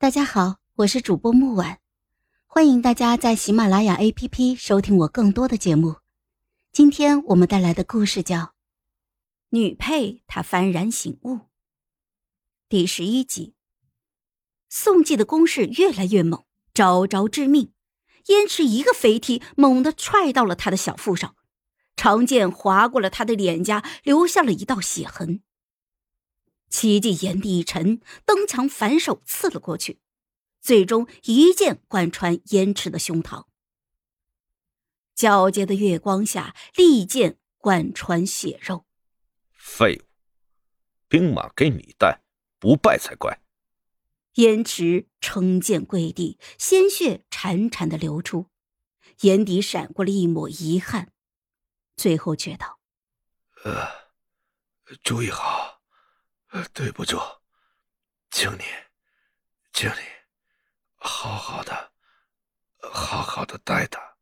大家好，我是主播木婉，欢迎大家在喜马拉雅 APP 收听我更多的节目。今天我们带来的故事叫《女配她幡然醒悟》第十一集。宋季的攻势越来越猛，招招致命。燕池一个飞踢，猛地踹到了他的小腹上，长剑划过了他的脸颊，留下了一道血痕。奇迹眼底一沉，登墙反手刺了过去，最终一剑贯穿燕池的胸膛。皎洁的月光下，利剑贯穿血肉。废物，兵马给你带，不败才怪。燕池撑剑跪地，鲜血潺潺的流出，眼底闪过了一抹遗憾，最后却道：“呃，注意好。”对不住，请你，请你，好好的，好好的待他。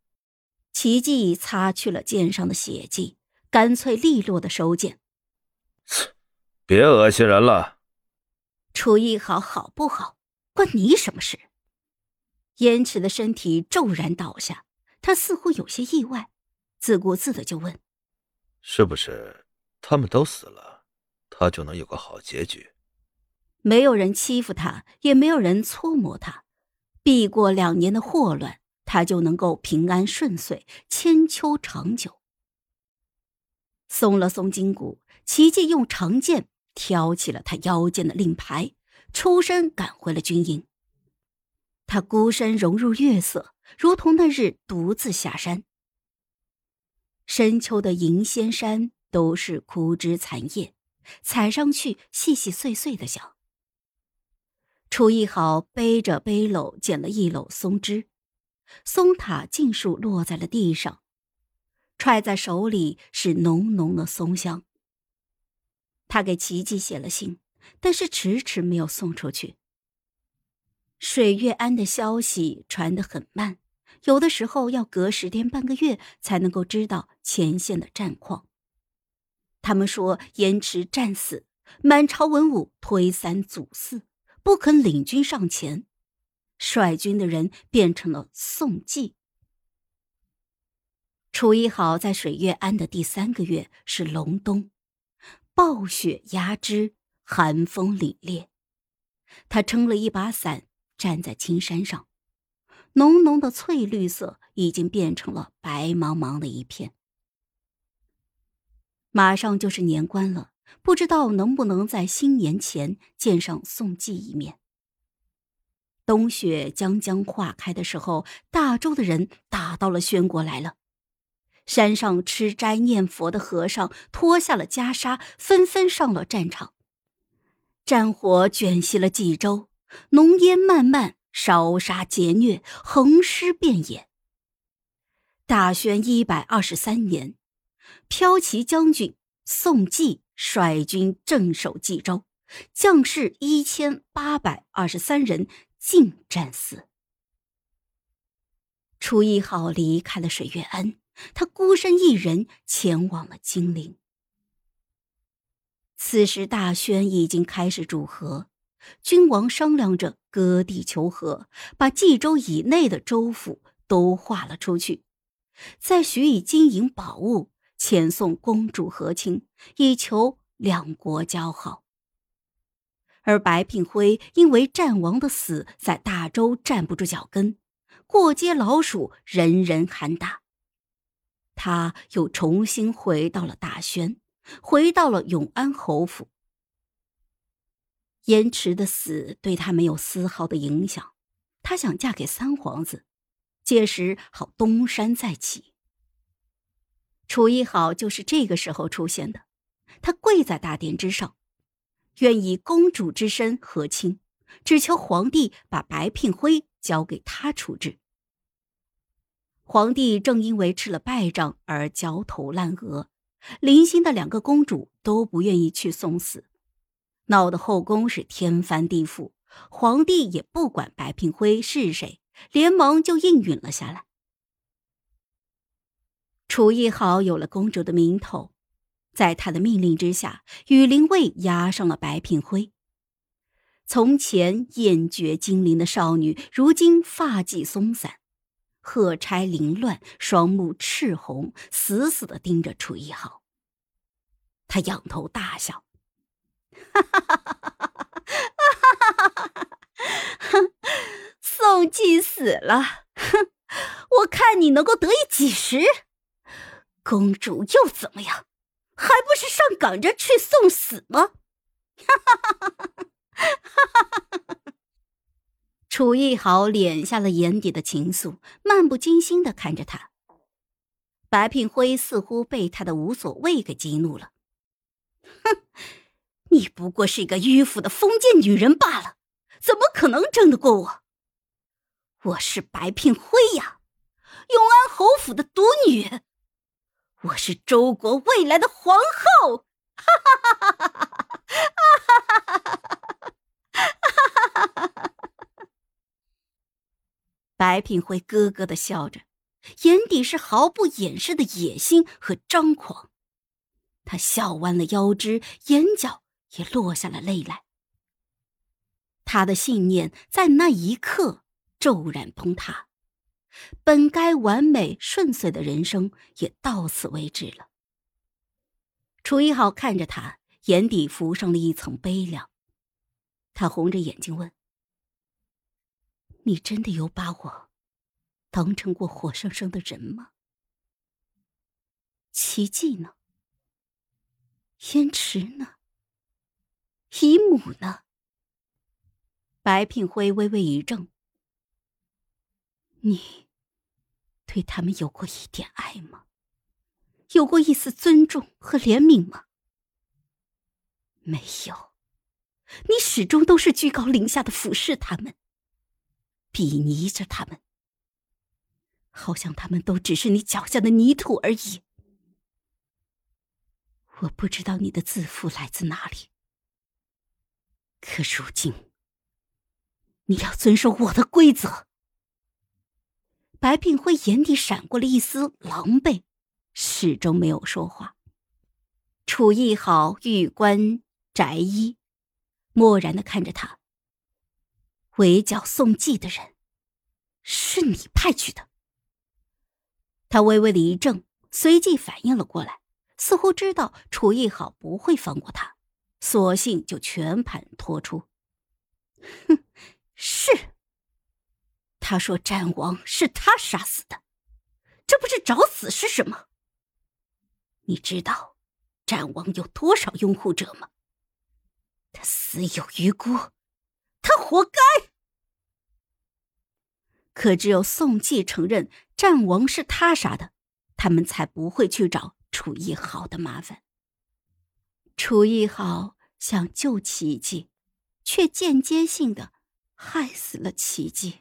奇迹擦去了剑上的血迹，干脆利落的收剑。切，别恶心人了。楚艺好好不好，关你什么事？燕池的身体骤然倒下，他似乎有些意外，自顾自的就问：“是不是他们都死了？”他就能有个好结局。没有人欺负他，也没有人搓磨他，避过两年的祸乱，他就能够平安顺遂，千秋长久。松了松筋骨，奇迹用长剑挑起了他腰间的令牌，出身赶回了军营。他孤身融入月色，如同那日独自下山。深秋的银仙山都是枯枝残叶。踩上去细细碎碎的响。楚一豪背着背篓捡了一篓松枝，松塔尽数落在了地上，揣在手里是浓浓的松香。他给奇迹写了信，但是迟迟没有送出去。水月庵的消息传得很慢，有的时候要隔十天半个月才能够知道前线的战况。他们说延迟战死，满朝文武推三阻四，不肯领军上前。率军的人变成了宋季。楚一好在水月庵的第三个月是隆冬，暴雪压枝，寒风凛冽。他撑了一把伞，站在青山上，浓浓的翠绿色已经变成了白茫茫的一片。马上就是年关了，不知道能不能在新年前见上宋季一面。冬雪将将化开的时候，大周的人打到了宣国来了。山上吃斋念佛的和尚脱下了袈裟，纷纷上了战场。战火卷熄了冀州，浓烟漫漫，烧杀劫掠，横尸遍野。大宣一百二十三年。骠骑将军宋季率军镇守冀州，将士一千八百二十三人尽战死。楚一号离开了水月庵，他孤身一人前往了金陵。此时大宣已经开始主和，君王商量着割地求和，把冀州以内的州府都划了出去，再许以金银宝物。遣送公主和亲，以求两国交好。而白聘辉因为战王的死，在大周站不住脚跟，过街老鼠人人喊打。他又重新回到了大宣，回到了永安侯府。燕池的死对他没有丝毫的影响，他想嫁给三皇子，届时好东山再起。楚一好就是这个时候出现的，他跪在大殿之上，愿以公主之身和亲，只求皇帝把白聘辉交给他处置。皇帝正因为吃了败仗而焦头烂额，临心的两个公主都不愿意去送死，闹得后宫是天翻地覆。皇帝也不管白聘辉是谁，连忙就应允了下来。楚一豪有了公主的名头，在他的命令之下，羽林卫押上了白品辉。从前艳绝金陵的少女，如今发髻松散，鹤钗凌乱，双目赤红，死死的盯着楚一豪。他仰头大笑：“哈哈哈！哈，宋季死了，哼，我看你能够得意几时？”公主又怎么样？还不是上赶着去送死吗？哈哈哈哈哈！哈哈哈哈楚逸豪敛下了眼底的情愫，漫不经心的看着他。白聘辉似乎被他的无所谓给激怒了。哼，你不过是一个迂腐的封建女人罢了，怎么可能争得过我？我是白聘辉呀，永安侯府的独女，我是周国未来的皇后。哈哈哈哈哈！哈哈哈哈哈哈哈！白品辉咯咯的笑着，眼底是毫不掩饰的野心和张狂。他笑弯了腰肢，眼角也落下了泪来。他的信念在那一刻骤然崩塌，本该完美顺遂的人生也到此为止了。楚一豪看着他，眼底浮上了一层悲凉。他红着眼睛问。你真的有把我当成过活生生的人吗？奇迹呢？燕池呢？姨母呢？白聘辉微微一怔：“你对他们有过一点爱吗？有过一丝尊重和怜悯吗？没有，你始终都是居高临下的俯视他们。”鄙夷着他们，好像他们都只是你脚下的泥土而已。我不知道你的自负来自哪里，可如今你要遵守我的规则。白聘辉眼底闪过了一丝狼狈，始终没有说话。楚艺好玉冠宅衣，漠然的看着他。围剿宋季的人，是你派去的。他微微的一怔，随即反应了过来，似乎知道楚艺好不会放过他，索性就全盘托出。哼，是。他说战王是他杀死的，这不是找死是什么？你知道战王有多少拥护者吗？他死有余辜。他活该。可只有宋季承认战王是他杀的，他们才不会去找楚艺豪的麻烦。楚艺豪想救奇迹，却间接性的害死了奇迹。